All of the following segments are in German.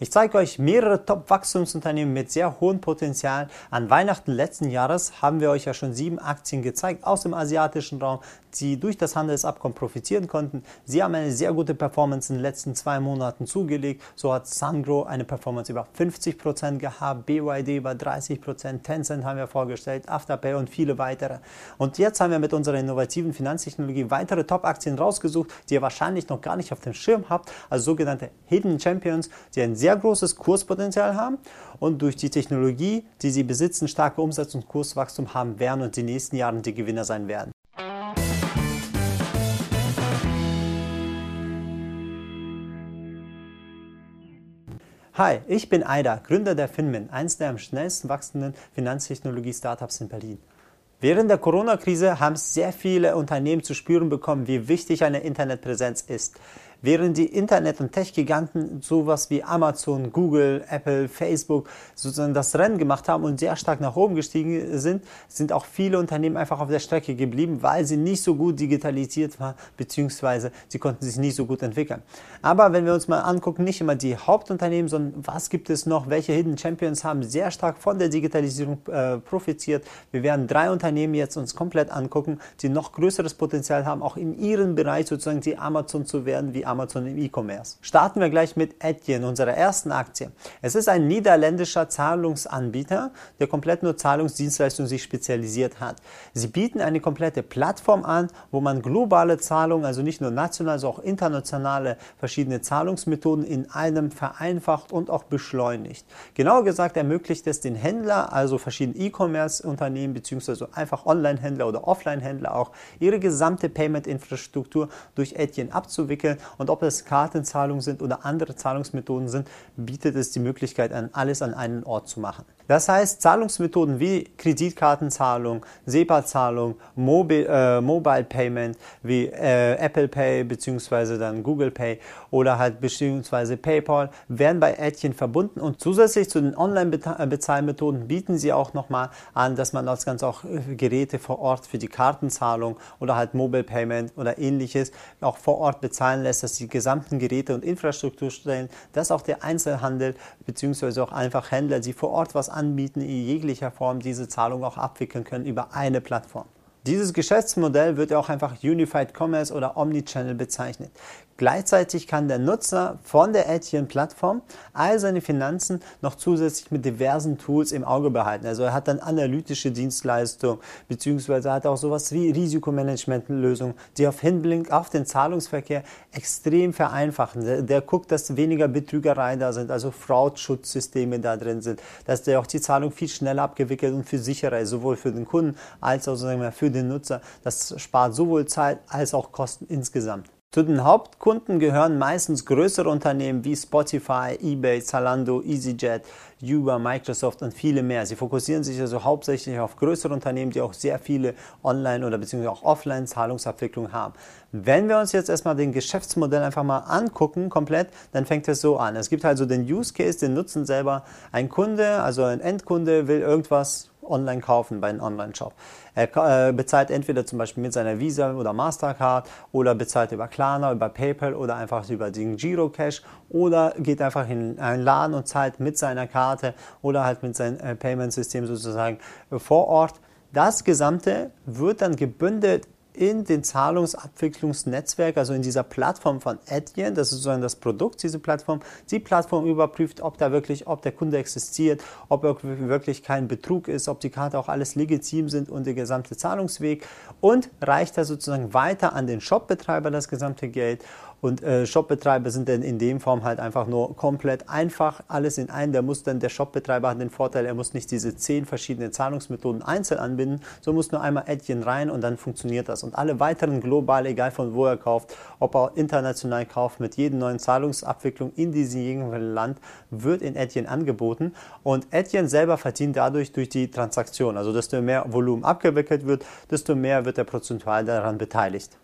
Ich zeige euch mehrere Top-Wachstumsunternehmen mit sehr hohem Potenzial. An Weihnachten letzten Jahres haben wir euch ja schon sieben Aktien gezeigt aus dem asiatischen Raum, die durch das Handelsabkommen profitieren konnten. Sie haben eine sehr gute Performance in den letzten zwei Monaten zugelegt. So hat Sungro eine Performance über 50% gehabt, BYD über 30%, Tencent haben wir vorgestellt, Afterpay und viele weitere. Und jetzt haben wir mit unserer innovativen Finanztechnologie weitere Top-Aktien rausgesucht, die ihr wahrscheinlich noch gar nicht auf dem Schirm habt, also sogenannte Hidden Champions, die ein sehr sehr großes Kurspotenzial haben und durch die Technologie, die sie besitzen, starke Umsatz- und Kurswachstum haben werden und die nächsten Jahre die Gewinner sein werden. Hi, ich bin Aida, Gründer der Finmin, eines der am schnellsten wachsenden Finanztechnologie-Startups in Berlin. Während der Corona-Krise haben sehr viele Unternehmen zu spüren bekommen, wie wichtig eine Internetpräsenz ist. Während die Internet- und Tech-Giganten sowas wie Amazon, Google, Apple, Facebook sozusagen das Rennen gemacht haben und sehr stark nach oben gestiegen sind, sind auch viele Unternehmen einfach auf der Strecke geblieben, weil sie nicht so gut digitalisiert waren, beziehungsweise sie konnten sich nicht so gut entwickeln. Aber wenn wir uns mal angucken, nicht immer die Hauptunternehmen, sondern was gibt es noch, welche Hidden Champions haben sehr stark von der Digitalisierung äh, profitiert. Wir werden drei Unternehmen jetzt uns komplett angucken, die noch größeres Potenzial haben, auch in ihrem Bereich sozusagen die Amazon zu werden, wie Amazon im E-Commerce. Starten wir gleich mit Etienne, unserer ersten Aktie. Es ist ein niederländischer Zahlungsanbieter, der komplett nur Zahlungsdienstleistungen sich spezialisiert hat. Sie bieten eine komplette Plattform an, wo man globale Zahlungen, also nicht nur national, sondern auch internationale verschiedene Zahlungsmethoden in einem vereinfacht und auch beschleunigt. Genauer gesagt ermöglicht es den Händler, also verschiedene E-Commerce-Unternehmen beziehungsweise einfach Online-Händler oder Offline-Händler auch, ihre gesamte Payment-Infrastruktur durch Etienne abzuwickeln und ob es Kartenzahlungen sind oder andere Zahlungsmethoden sind, bietet es die Möglichkeit, alles an einen Ort zu machen. Das heißt, Zahlungsmethoden wie Kreditkartenzahlung, SEPA-Zahlung, Mobile, äh, Mobile Payment wie äh, Apple Pay bzw. dann Google Pay oder halt bzw. PayPal werden bei Etienne verbunden und zusätzlich zu den Online-Bezahlmethoden bieten sie auch nochmal an, dass man das Ganze auch äh, Geräte vor Ort für die Kartenzahlung oder halt Mobile Payment oder ähnliches auch vor Ort bezahlen lässt, dass die gesamten Geräte und Infrastruktur stellen, dass auch der Einzelhandel bzw. auch einfach Händler, die vor Ort was anbieten, in jeglicher Form diese Zahlung auch abwickeln können über eine Plattform. Dieses Geschäftsmodell wird auch einfach Unified Commerce oder Omnichannel bezeichnet. Gleichzeitig kann der Nutzer von der Etienne-Plattform all seine Finanzen noch zusätzlich mit diversen Tools im Auge behalten. Also er hat dann analytische Dienstleistungen, beziehungsweise hat auch sowas wie Risikomanagementlösungen, die auf Hinblick auf den Zahlungsverkehr extrem vereinfachen. Der, der guckt, dass weniger Betrügereien da sind, also Fraudschutzsysteme da drin sind, dass der auch die Zahlung viel schneller abgewickelt und viel sicherer ist, sowohl für den Kunden als auch für den Nutzer. Das spart sowohl Zeit als auch Kosten insgesamt. Zu den Hauptkunden gehören meistens größere Unternehmen wie Spotify, eBay, Zalando, EasyJet, Uber, Microsoft und viele mehr. Sie fokussieren sich also hauptsächlich auf größere Unternehmen, die auch sehr viele Online- oder beziehungsweise auch Offline-Zahlungsabwicklungen haben. Wenn wir uns jetzt erstmal den Geschäftsmodell einfach mal angucken, komplett, dann fängt es so an. Es gibt also den Use Case, den nutzen selber ein Kunde, also ein Endkunde will irgendwas online kaufen bei einem Online-Shop. Er äh, bezahlt entweder zum Beispiel mit seiner Visa oder Mastercard oder bezahlt über Klarna, über PayPal oder einfach über den Girocash oder geht einfach in einen Laden und zahlt mit seiner Karte oder halt mit seinem äh, Payment-System sozusagen äh, vor Ort. Das Gesamte wird dann gebündelt in den Zahlungsabwicklungsnetzwerk, also in dieser Plattform von Adyen, das ist sozusagen das Produkt, diese Plattform. Die Plattform überprüft, ob da wirklich, ob der Kunde existiert, ob wirklich kein Betrug ist, ob die Karte auch alles legitim sind und der gesamte Zahlungsweg und reicht da sozusagen weiter an den Shopbetreiber das gesamte Geld und äh, Shopbetreiber sind dann in dem Form halt einfach nur komplett einfach alles in einen. Der muss dann, der Shopbetreiber hat den Vorteil, er muss nicht diese zehn verschiedenen Zahlungsmethoden einzeln anbinden, so muss nur einmal Adyen rein und dann funktioniert das. Und alle weiteren global, egal von wo er kauft, ob er international kauft, mit jedem neuen Zahlungsabwicklung in diesem jeweiligen Land, wird in Adyen angeboten. Und Adyen selber verdient dadurch durch die Transaktion. Also desto mehr Volumen abgewickelt wird, desto mehr wird er prozentual daran beteiligt.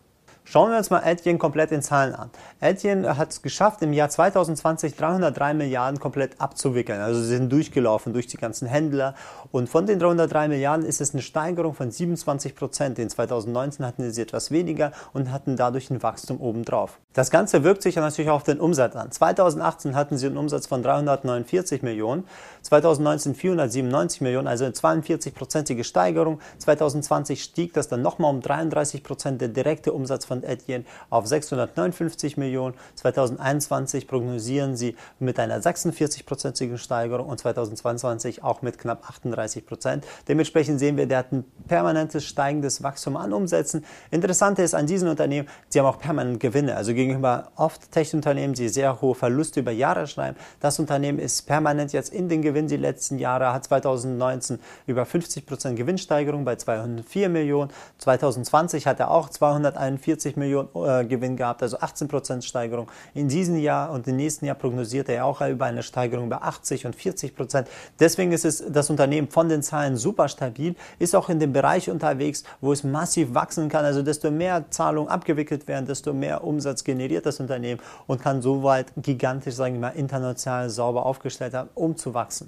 Schauen wir uns mal Etienne komplett in Zahlen an. Etienne hat es geschafft, im Jahr 2020 303 Milliarden komplett abzuwickeln. Also sie sind durchgelaufen durch die ganzen Händler. Und von den 303 Milliarden ist es eine Steigerung von 27 Prozent. In 2019 hatten sie etwas weniger und hatten dadurch ein Wachstum obendrauf. Das Ganze wirkt sich natürlich auch auf den Umsatz an. 2018 hatten sie einen Umsatz von 349 Millionen, 2019 497 Millionen, also eine 42-prozentige Steigerung. 2020 stieg das dann nochmal um 33 Prozent. Der direkte Umsatz von Etienne auf 659 Millionen. 2021 prognosieren sie mit einer 46-prozentigen Steigerung und 2022 auch mit knapp 38 Prozent. Dementsprechend sehen wir, der hat ein permanentes steigendes Wachstum an Umsätzen. Interessant ist an diesen Unternehmen, sie haben auch permanent Gewinne. Also gegenüber oft Tech-Unternehmen, die sehr hohe Verluste über Jahre schreiben. Das Unternehmen ist permanent jetzt in den Gewinn die letzten Jahre, hat 2019 über 50 Prozent Gewinnsteigerung bei 204 Millionen. 2020 hat er auch 241 40 Millionen äh, Gewinn gehabt, also 18 Prozent Steigerung. In diesem Jahr und im nächsten Jahr prognosiert er auch über eine Steigerung bei 80 und 40 Prozent. Deswegen ist es das Unternehmen von den Zahlen super stabil, ist auch in dem Bereich unterwegs, wo es massiv wachsen kann. Also desto mehr Zahlungen abgewickelt werden, desto mehr Umsatz generiert das Unternehmen und kann soweit gigantisch, sagen wir mal, international sauber aufgestellt haben, um zu wachsen.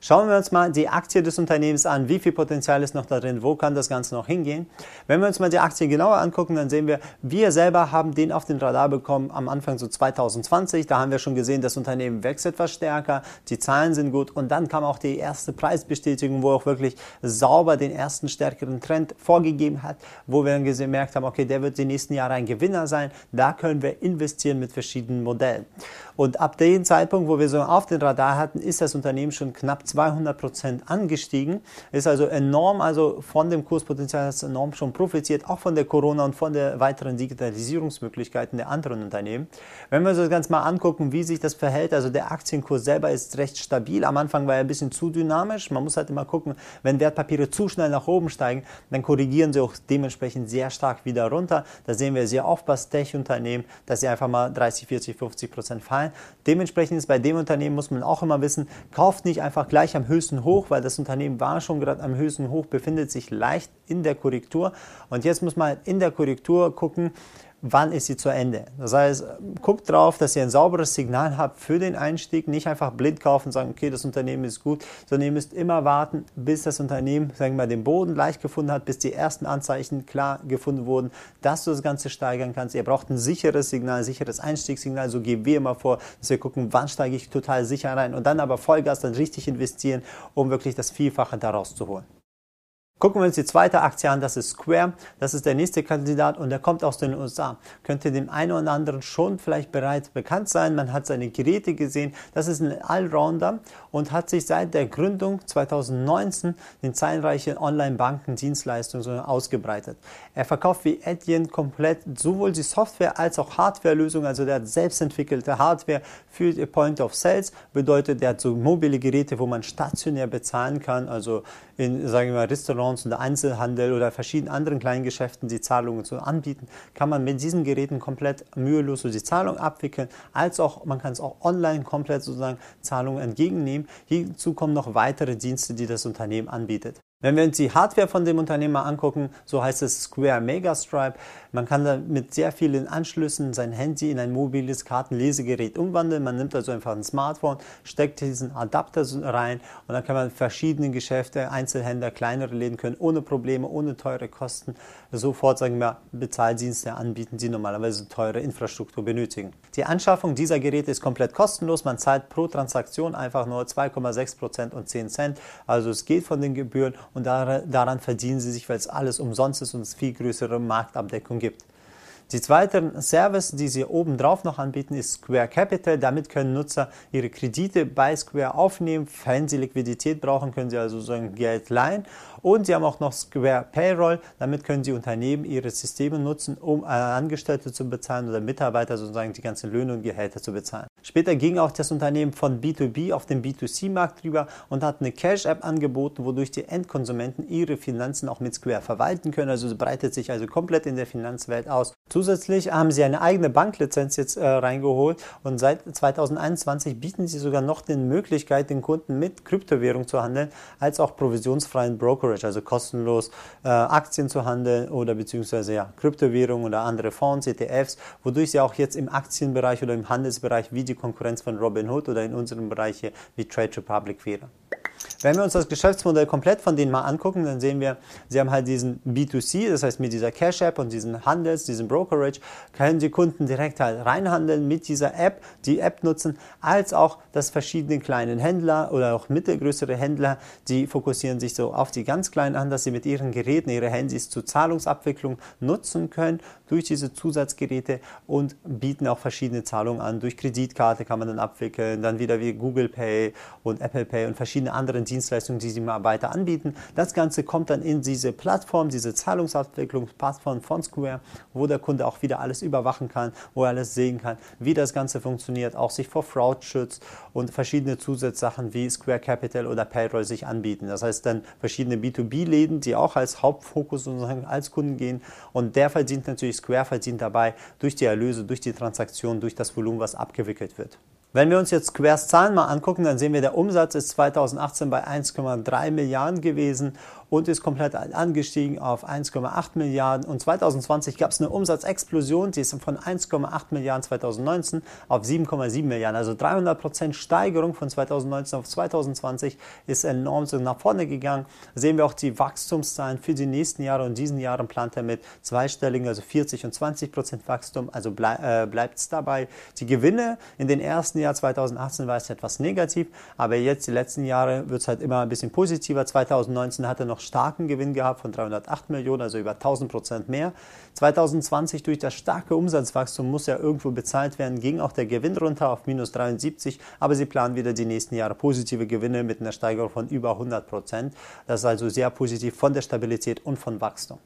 Schauen wir uns mal die Aktie des Unternehmens an. Wie viel Potenzial ist noch da drin? Wo kann das Ganze noch hingehen? Wenn wir uns mal die Aktie genauer angucken, dann sehen wir, wir selber haben den auf den Radar bekommen am Anfang so 2020. Da haben wir schon gesehen, das Unternehmen wächst etwas stärker, die Zahlen sind gut und dann kam auch die erste Preisbestätigung, wo auch wirklich sauber den ersten stärkeren Trend vorgegeben hat, wo wir dann gemerkt haben, okay, der wird die nächsten Jahre ein Gewinner sein. Da können wir investieren mit verschiedenen Modellen. Und ab dem Zeitpunkt, wo wir so auf den Radar hatten, ist das Unternehmen schon knapp 200 Prozent angestiegen. Ist also enorm, also von dem Kurspotenzial ist enorm schon profitiert, auch von der Corona und von der weiteren Digitalisierungsmöglichkeiten der anderen Unternehmen. Wenn wir uns das Ganze mal angucken, wie sich das verhält, also der Aktienkurs selber ist recht stabil. Am Anfang war er ein bisschen zu dynamisch. Man muss halt immer gucken, wenn Wertpapiere zu schnell nach oben steigen, dann korrigieren sie auch dementsprechend sehr stark wieder runter. Da sehen wir sehr oft bei Tech-Unternehmen, dass sie einfach mal 30, 40, 50 Prozent fallen sein. Dementsprechend ist bei dem Unternehmen, muss man auch immer wissen, kauft nicht einfach gleich am höchsten Hoch, weil das Unternehmen war schon gerade am höchsten Hoch, befindet sich leicht in der Korrektur. Und jetzt muss man in der Korrektur gucken, wann ist sie zu Ende. Das heißt, guckt drauf, dass ihr ein sauberes Signal habt für den Einstieg, nicht einfach blind kaufen und sagen, okay, das Unternehmen ist gut, sondern ihr müsst immer warten, bis das Unternehmen, sagen wir mal, den Boden leicht gefunden hat, bis die ersten Anzeichen klar gefunden wurden, dass du das Ganze steigern kannst. Ihr braucht ein sicheres Signal, ein sicheres Einstiegssignal, so gehen wir immer vor, dass wir gucken, wann steige ich total sicher rein und dann aber Vollgas dann richtig investieren, um wirklich das Vielfache daraus zu holen. Gucken wir uns die zweite Aktie an, das ist Square. Das ist der nächste Kandidat und der kommt aus den USA. Könnte dem einen oder anderen schon vielleicht bereits bekannt sein. Man hat seine Geräte gesehen. Das ist ein Allrounder und hat sich seit der Gründung 2019 in zahlreichen Online-Banken-Dienstleistungen ausgebreitet. Er verkauft wie Etienne komplett sowohl die Software als auch Hardware-Lösungen. Also der hat selbstentwickelte Hardware für die Point of Sales. Bedeutet, der hat so mobile Geräte, wo man stationär bezahlen kann. Also in, sagen wir mal, Restaurants Restaurants und Einzelhandel oder verschiedenen anderen kleinen Geschäften die Zahlungen zu anbieten, kann man mit diesen Geräten komplett mühelos so die Zahlung abwickeln, als auch man kann es auch online komplett sozusagen Zahlungen entgegennehmen. Hierzu kommen noch weitere Dienste, die das Unternehmen anbietet. Wenn wir uns die Hardware von dem Unternehmen mal angucken, so heißt es Square Mega Stripe, man kann da mit sehr vielen Anschlüssen sein Handy in ein mobiles Kartenlesegerät umwandeln. Man nimmt also einfach ein Smartphone, steckt diesen Adapter rein und dann kann man verschiedene Geschäfte, Einzelhändler, kleinere Läden können ohne Probleme, ohne teure Kosten sofort, sagen wir, Bezahldienste anbieten, die normalerweise teure Infrastruktur benötigen. Die Anschaffung dieser Geräte ist komplett kostenlos. Man zahlt pro Transaktion einfach nur 2,6 Prozent und 10 Cent. Also es geht von den Gebühren und daran verdienen sie sich, weil es alles umsonst ist und es viel größere Marktabdeckung gibt. Die zweite Service, die sie oben drauf noch anbieten, ist Square Capital. Damit können Nutzer ihre Kredite bei Square aufnehmen. Wenn sie Liquidität brauchen, können sie also so ein Geld leihen. Und sie haben auch noch Square Payroll. Damit können sie Unternehmen ihre Systeme nutzen, um Angestellte zu bezahlen oder Mitarbeiter sozusagen die ganzen Löhne und Gehälter zu bezahlen. Später ging auch das Unternehmen von B2B auf den B2C-Markt rüber und hat eine Cash-App angeboten, wodurch die Endkonsumenten ihre Finanzen auch mit Square verwalten können. Also breitet sich also komplett in der Finanzwelt aus. Zusätzlich haben sie eine eigene Banklizenz jetzt äh, reingeholt und seit 2021 bieten sie sogar noch die Möglichkeit, den Kunden mit Kryptowährung zu handeln, als auch provisionsfreien Brokerage, also kostenlos äh, Aktien zu handeln oder beziehungsweise ja, Kryptowährungen oder andere Fonds, ETFs, wodurch sie auch jetzt im Aktienbereich oder im Handelsbereich wie die Konkurrenz von Robinhood oder in unserem Bereich hier wie Trade Republic wäre. Wenn wir uns das Geschäftsmodell komplett von denen mal angucken, dann sehen wir, sie haben halt diesen B2C, das heißt mit dieser Cash App und diesen Handels, diesen Brokerage, können die Kunden direkt halt reinhandeln mit dieser App, die App nutzen, als auch das verschiedene kleinen Händler oder auch mittelgrößere Händler, die fokussieren sich so auf die ganz kleinen an, dass sie mit ihren Geräten, ihre Handys zur Zahlungsabwicklung nutzen können durch diese Zusatzgeräte und bieten auch verschiedene Zahlungen an. Durch Kreditkarte kann man dann abwickeln, dann wieder wie Google Pay und Apple Pay und verschiedene anderen Dienstleistungen, die sie mal weiter anbieten. Das Ganze kommt dann in diese Plattform, diese Zahlungsabwicklungsplattform von Square, wo der Kunde auch wieder alles überwachen kann, wo er alles sehen kann, wie das Ganze funktioniert, auch sich vor Fraud schützt und verschiedene Zusatzsachen wie Square Capital oder Payroll sich anbieten. Das heißt dann verschiedene B2B-Läden, die auch als Hauptfokus sozusagen als Kunden gehen und der verdient natürlich, Square verdient dabei durch die Erlöse, durch die Transaktion, durch das Volumen, was abgewickelt wird. Wenn wir uns jetzt Squares Zahlen mal angucken, dann sehen wir, der Umsatz ist 2018 bei 1,3 Milliarden gewesen und ist komplett angestiegen auf 1,8 Milliarden. Und 2020 gab es eine Umsatzexplosion, die ist von 1,8 Milliarden 2019 auf 7,7 Milliarden. Also 300 Prozent Steigerung von 2019 auf 2020 ist enorm so nach vorne gegangen. Sehen wir auch die Wachstumszahlen für die nächsten Jahre und diesen Jahren plant er mit zweistelligen, also 40 und 20 Prozent Wachstum. Also blei äh, bleibt es dabei. Die Gewinne in den ersten Jahr 2018 war es etwas negativ, aber jetzt die letzten Jahre wird es halt immer ein bisschen positiver. 2019 hat er noch starken Gewinn gehabt von 308 Millionen, also über 1000 Prozent mehr. 2020 durch das starke Umsatzwachstum muss ja irgendwo bezahlt werden, ging auch der Gewinn runter auf minus 73, aber sie planen wieder die nächsten Jahre positive Gewinne mit einer Steigerung von über 100 Prozent. Das ist also sehr positiv von der Stabilität und von Wachstum.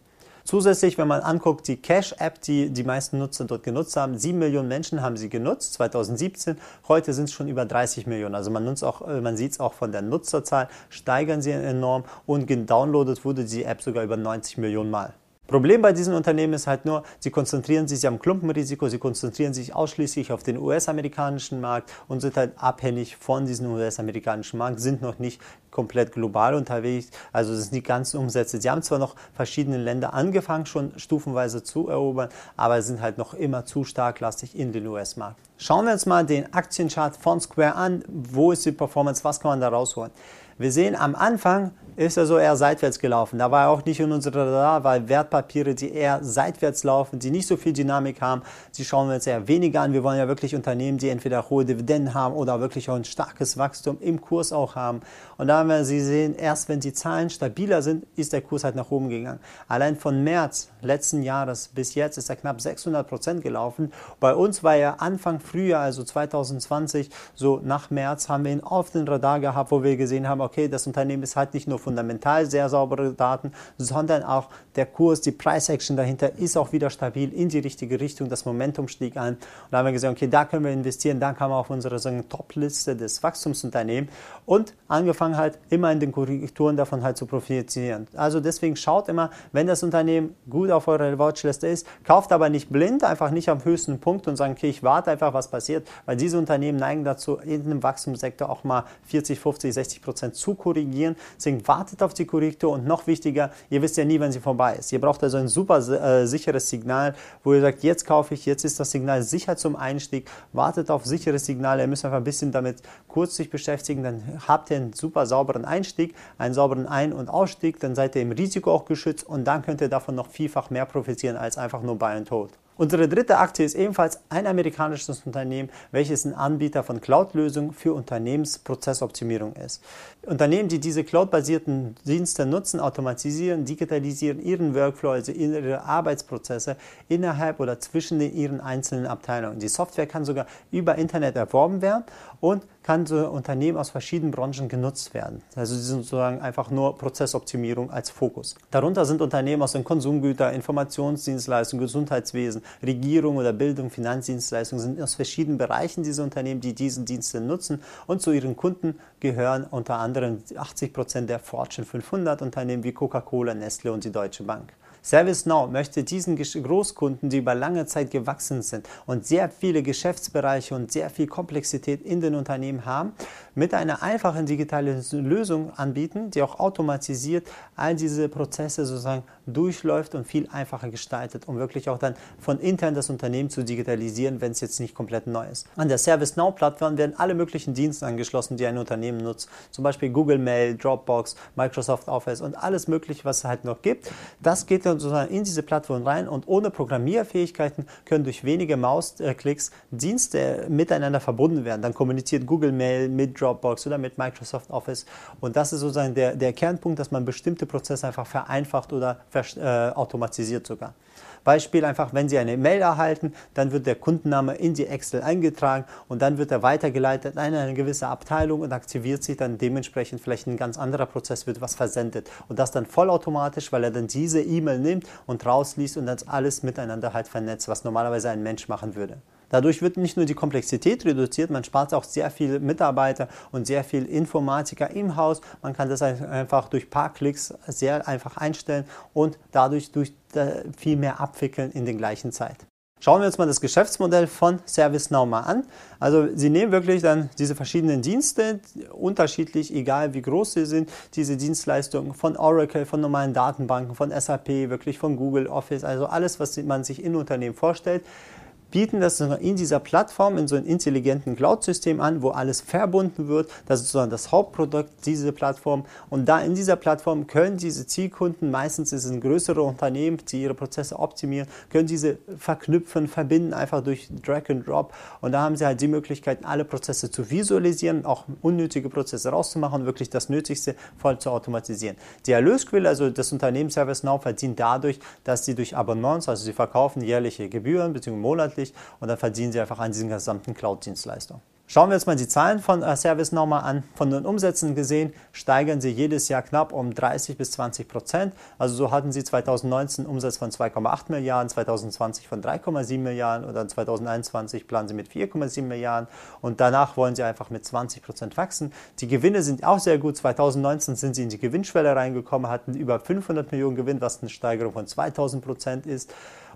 Zusätzlich, wenn man anguckt, die Cash-App, die die meisten Nutzer dort genutzt haben, 7 Millionen Menschen haben sie genutzt, 2017. Heute sind es schon über 30 Millionen. Also man, äh, man sieht es auch von der Nutzerzahl, steigern sie enorm und gedownloadet wurde die App sogar über 90 Millionen Mal. Problem bei diesen Unternehmen ist halt nur, sie konzentrieren sich am Klumpenrisiko, sie konzentrieren sich ausschließlich auf den US-amerikanischen Markt und sind halt abhängig von diesem US-amerikanischen Markt, sind noch nicht komplett global unterwegs, also es sind die ganzen Umsätze. Sie haben zwar noch verschiedene Länder angefangen, schon stufenweise zu erobern, aber sind halt noch immer zu stark lastig in den US-Markt. Schauen wir uns mal den Aktienchart von Square an. Wo ist die Performance? Was kann man da rausholen? Wir sehen am Anfang ist er so eher seitwärts gelaufen. Da war er auch nicht in unserer Radar, weil Wertpapiere, die eher seitwärts laufen, die nicht so viel Dynamik haben, die schauen wir uns eher weniger an. Wir wollen ja wirklich Unternehmen, die entweder hohe Dividenden haben oder wirklich auch ein starkes Wachstum im Kurs auch haben. Und da haben wir Sie sehen, erst wenn die Zahlen stabiler sind, ist der Kurs halt nach oben gegangen. Allein von März letzten Jahres bis jetzt ist er knapp 600 Prozent gelaufen. Bei uns war er Anfang Frühjahr, also 2020, so nach März, haben wir ihn auf den Radar gehabt, wo wir gesehen haben, okay, das Unternehmen ist halt nicht nur fundamental sehr saubere Daten, sondern auch der Kurs, die Price Action dahinter ist auch wieder stabil in die richtige Richtung. Das Momentum stieg an. Und da haben wir gesagt, okay, da können wir investieren. Dann kam auf unsere Top-Liste des Wachstumsunternehmens und angefangen halt immer in den Korrekturen davon halt zu profitieren. Also deswegen schaut immer, wenn das Unternehmen gut auf eurer Watchliste ist, kauft aber nicht blind, einfach nicht am höchsten Punkt und sagen, okay, ich warte einfach, was passiert, weil diese Unternehmen neigen dazu, in dem Wachstumssektor auch mal 40, 50, 60 Prozent zu korrigieren. Deswegen wartet auf die Korrektur und noch wichtiger, ihr wisst ja nie, wann sie vorbei ist. Ihr braucht also ein super äh, sicheres Signal, wo ihr sagt, jetzt kaufe ich, jetzt ist das Signal sicher zum Einstieg. Wartet auf sichere Signale. Ihr müsst einfach ein bisschen damit kurz sich beschäftigen, dann habt ihr einen super sauberen Einstieg, einen sauberen Ein- und Ausstieg, dann seid ihr im Risiko auch geschützt und dann könnt ihr davon noch vielfach mehr profitieren als einfach nur Buy and Hold. Unsere dritte Aktie ist ebenfalls ein amerikanisches Unternehmen, welches ein Anbieter von Cloud-Lösungen für Unternehmensprozessoptimierung ist. Unternehmen, die diese cloud-basierten Dienste nutzen, automatisieren, digitalisieren ihren Workflow, also ihre Arbeitsprozesse innerhalb oder zwischen ihren einzelnen Abteilungen. Die Software kann sogar über Internet erworben werden und kann so Unternehmen aus verschiedenen Branchen genutzt werden. Also sie sind sozusagen einfach nur Prozessoptimierung als Fokus. Darunter sind Unternehmen aus den Konsumgüter, Informationsdienstleistungen, Gesundheitswesen, Regierung oder Bildung, Finanzdienstleistungen sind aus verschiedenen Bereichen diese Unternehmen, die diese Dienste nutzen und zu ihren Kunden gehören unter anderem 80 Prozent der Fortune 500 Unternehmen wie Coca-Cola, Nestle und die Deutsche Bank. ServiceNow möchte diesen Großkunden, die über lange Zeit gewachsen sind und sehr viele Geschäftsbereiche und sehr viel Komplexität in den Unternehmen haben, mit einer einfachen digitalen Lösung anbieten, die auch automatisiert all diese Prozesse sozusagen durchläuft und viel einfacher gestaltet, um wirklich auch dann von intern das Unternehmen zu digitalisieren, wenn es jetzt nicht komplett neu ist. An der ServiceNow-Plattform werden alle möglichen Dienste angeschlossen, die ein Unternehmen nutzt, zum Beispiel Google Mail, Dropbox, Microsoft Office und alles mögliche, was es halt noch gibt. Das geht dann sozusagen in diese Plattform rein und ohne Programmierfähigkeiten können durch wenige Mausklicks Dienste miteinander verbunden werden. Dann kommuniziert Google Mail mit Dropbox oder mit Microsoft Office und das ist sozusagen der, der Kernpunkt, dass man bestimmte Prozesse einfach vereinfacht oder äh, automatisiert sogar. Beispiel einfach, wenn Sie eine Mail erhalten, dann wird der Kundenname in die Excel eingetragen und dann wird er weitergeleitet an eine gewisse Abteilung und aktiviert sich dann dementsprechend vielleicht ein ganz anderer Prozess, wird was versendet. Und das dann vollautomatisch, weil er dann diese E-Mail nimmt und rausliest und das alles miteinander halt vernetzt, was normalerweise ein Mensch machen würde. Dadurch wird nicht nur die Komplexität reduziert, man spart auch sehr viele Mitarbeiter und sehr viel Informatiker im Haus. Man kann das einfach durch ein paar Klicks sehr einfach einstellen und dadurch durch viel mehr abwickeln in der gleichen Zeit. Schauen wir uns mal das Geschäftsmodell von ServiceNow mal an. Also Sie nehmen wirklich dann diese verschiedenen Dienste, unterschiedlich, egal wie groß sie sind, diese Dienstleistungen von Oracle, von normalen Datenbanken, von SAP, wirklich von Google Office, also alles, was man sich in Unternehmen vorstellt, bieten das in dieser Plattform, in so einem intelligenten Cloud-System an, wo alles verbunden wird. Das ist sozusagen das Hauptprodukt dieser Plattform. Und da in dieser Plattform können diese Zielkunden, meistens ein größere Unternehmen, die ihre Prozesse optimieren, können diese verknüpfen, verbinden, einfach durch Drag and Drop. Und da haben sie halt die Möglichkeit, alle Prozesse zu visualisieren, auch unnötige Prozesse rauszumachen wirklich das Nötigste voll zu automatisieren. Die Erlösquelle, also das Unternehmen ServiceNow, verdient dadurch, dass sie durch Abonnements, also sie verkaufen jährliche Gebühren bzw. monatlich, monatlich und dann verdienen sie einfach an diesen gesamten Cloud-Dienstleistungen. Schauen wir uns mal die Zahlen von äh, Service nochmal an. Von den Umsätzen gesehen steigern sie jedes Jahr knapp um 30 bis 20 Prozent. Also so hatten sie 2019 Umsatz von 2,8 Milliarden, 2020 von 3,7 Milliarden oder 2021 planen sie mit 4,7 Milliarden und danach wollen sie einfach mit 20 Prozent wachsen. Die Gewinne sind auch sehr gut. 2019 sind sie in die Gewinnschwelle reingekommen, hatten über 500 Millionen Gewinn, was eine Steigerung von 2000 Prozent ist.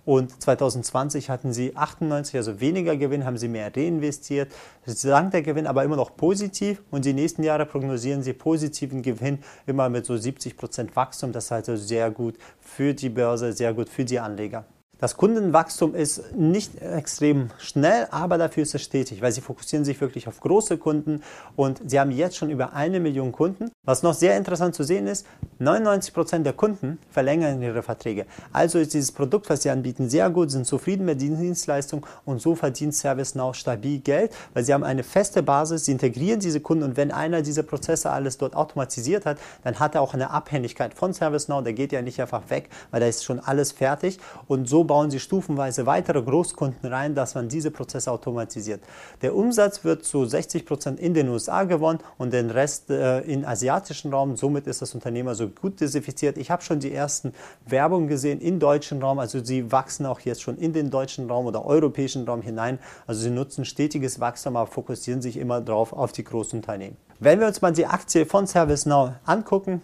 Und 2020 hatten sie 98, also weniger Gewinn, haben sie mehr reinvestiert. Sank der Gewinn aber immer noch positiv und die nächsten Jahre prognosieren sie positiven Gewinn immer mit so 70 Prozent Wachstum. Das ist also sehr gut für die Börse, sehr gut für die Anleger. Das Kundenwachstum ist nicht extrem schnell, aber dafür ist es stetig, weil sie fokussieren sich wirklich auf große Kunden und sie haben jetzt schon über eine Million Kunden. Was noch sehr interessant zu sehen ist, 99 Prozent der Kunden verlängern ihre Verträge. Also ist dieses Produkt, was sie anbieten, sehr gut, sind zufrieden mit den Dienstleistungen und so verdient ServiceNow stabil Geld, weil sie haben eine feste Basis, sie integrieren diese Kunden und wenn einer diese Prozesse alles dort automatisiert hat, dann hat er auch eine Abhängigkeit von ServiceNow, der geht ja nicht einfach weg, weil da ist schon alles fertig und so bauen sie stufenweise weitere Großkunden rein, dass man diese Prozesse automatisiert. Der Umsatz wird zu 60 Prozent in den USA gewonnen und den Rest äh, im asiatischen Raum. Somit ist das Unternehmen also gut diversifiziert. Ich habe schon die ersten Werbungen gesehen im deutschen Raum. Also sie wachsen auch jetzt schon in den deutschen Raum oder europäischen Raum hinein. Also sie nutzen stetiges Wachstum, aber fokussieren sich immer darauf auf die großen Unternehmen. Wenn wir uns mal die Aktie von ServiceNow angucken,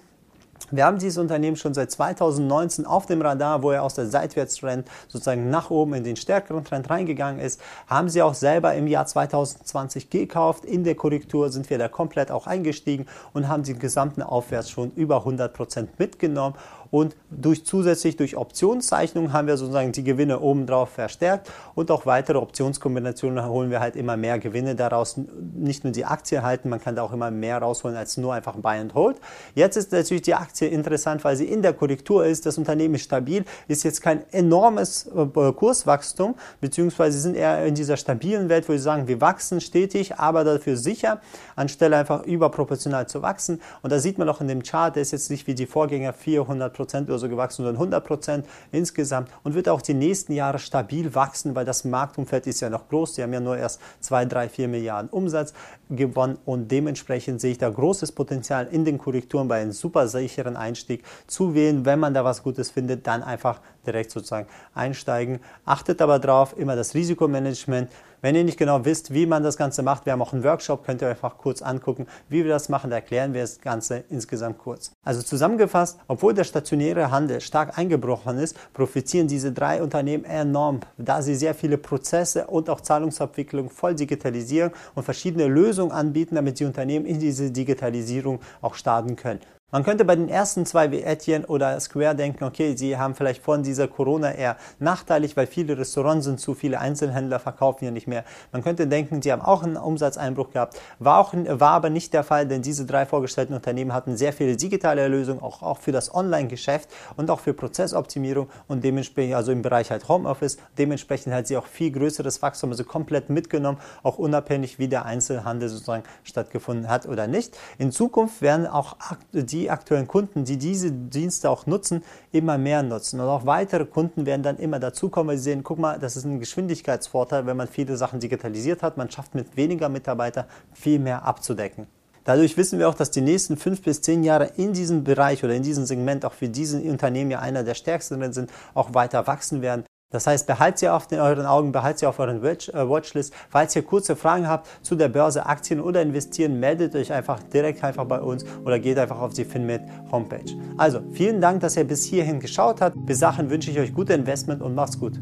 wir haben dieses Unternehmen schon seit 2019 auf dem Radar, wo er aus der Seitwärtstrend sozusagen nach oben in den stärkeren Trend reingegangen ist. Haben sie auch selber im Jahr 2020 gekauft. In der Korrektur sind wir da komplett auch eingestiegen und haben den gesamten Aufwärts schon über 100 Prozent mitgenommen und durch zusätzlich durch Optionszeichnungen haben wir sozusagen die Gewinne obendrauf verstärkt und auch weitere Optionskombinationen holen wir halt immer mehr Gewinne daraus. Nicht nur die Aktie halten, man kann da auch immer mehr rausholen als nur einfach Buy and Hold. Jetzt ist natürlich die Aktie interessant, weil sie in der Korrektur ist. Das Unternehmen ist stabil, ist jetzt kein enormes äh, Kurswachstum, beziehungsweise sind eher in dieser stabilen Welt, wo sie sagen, wir wachsen stetig, aber dafür sicher, anstelle einfach überproportional zu wachsen. Und da sieht man auch in dem Chart, der ist jetzt nicht wie die Vorgänger 400 Prozent oder so gewachsen, sondern 100 Prozent insgesamt und wird auch die nächsten Jahre stabil wachsen, weil das Marktumfeld ist ja noch groß. Die haben ja nur erst 2, 3, 4 Milliarden Umsatz gewonnen und dementsprechend sehe ich da großes Potenzial in den Korrekturen bei einem super sicheren Einstieg zu wählen. Wenn man da was Gutes findet, dann einfach direkt sozusagen einsteigen. Achtet aber drauf, immer das Risikomanagement. Wenn ihr nicht genau wisst, wie man das Ganze macht, wir haben auch einen Workshop, könnt ihr einfach kurz angucken, wie wir das machen. Da erklären wir das Ganze insgesamt kurz. Also zusammengefasst, obwohl der stationäre Handel stark eingebrochen ist, profitieren diese drei Unternehmen enorm, da sie sehr viele Prozesse und auch Zahlungsabwicklung voll digitalisieren und verschiedene Lösungen anbieten, damit die Unternehmen in diese Digitalisierung auch starten können. Man könnte bei den ersten zwei wie Etienne oder Square denken, okay, sie haben vielleicht von dieser Corona eher nachteilig, weil viele Restaurants sind zu, viele Einzelhändler verkaufen ja nicht mehr. Man könnte denken, sie haben auch einen Umsatzeinbruch gehabt. War, auch, war aber nicht der Fall, denn diese drei vorgestellten Unternehmen hatten sehr viele digitale Lösungen, auch, auch für das Online-Geschäft und auch für Prozessoptimierung und dementsprechend, also im Bereich halt Homeoffice, dementsprechend hat sie auch viel größeres Wachstum, also komplett mitgenommen, auch unabhängig, wie der Einzelhandel sozusagen stattgefunden hat oder nicht. In Zukunft werden auch die die aktuellen Kunden, die diese Dienste auch nutzen, immer mehr nutzen. Und auch weitere Kunden werden dann immer dazukommen, weil sie sehen, guck mal, das ist ein Geschwindigkeitsvorteil, wenn man viele Sachen digitalisiert hat. Man schafft mit weniger Mitarbeitern viel mehr abzudecken. Dadurch wissen wir auch, dass die nächsten fünf bis zehn Jahre in diesem Bereich oder in diesem Segment auch für diese Unternehmen ja einer der stärksten sind, auch weiter wachsen werden. Das heißt, behaltet sie auf den, euren Augen, behaltet sie auf euren Watch, äh, Watchlist. Falls ihr kurze Fragen habt zu der Börse, Aktien oder Investieren, meldet euch einfach direkt einfach bei uns oder geht einfach auf die Finmed Homepage. Also, vielen Dank, dass ihr bis hierhin geschaut habt. Bis dahin wünsche ich euch gute Investment und macht's gut.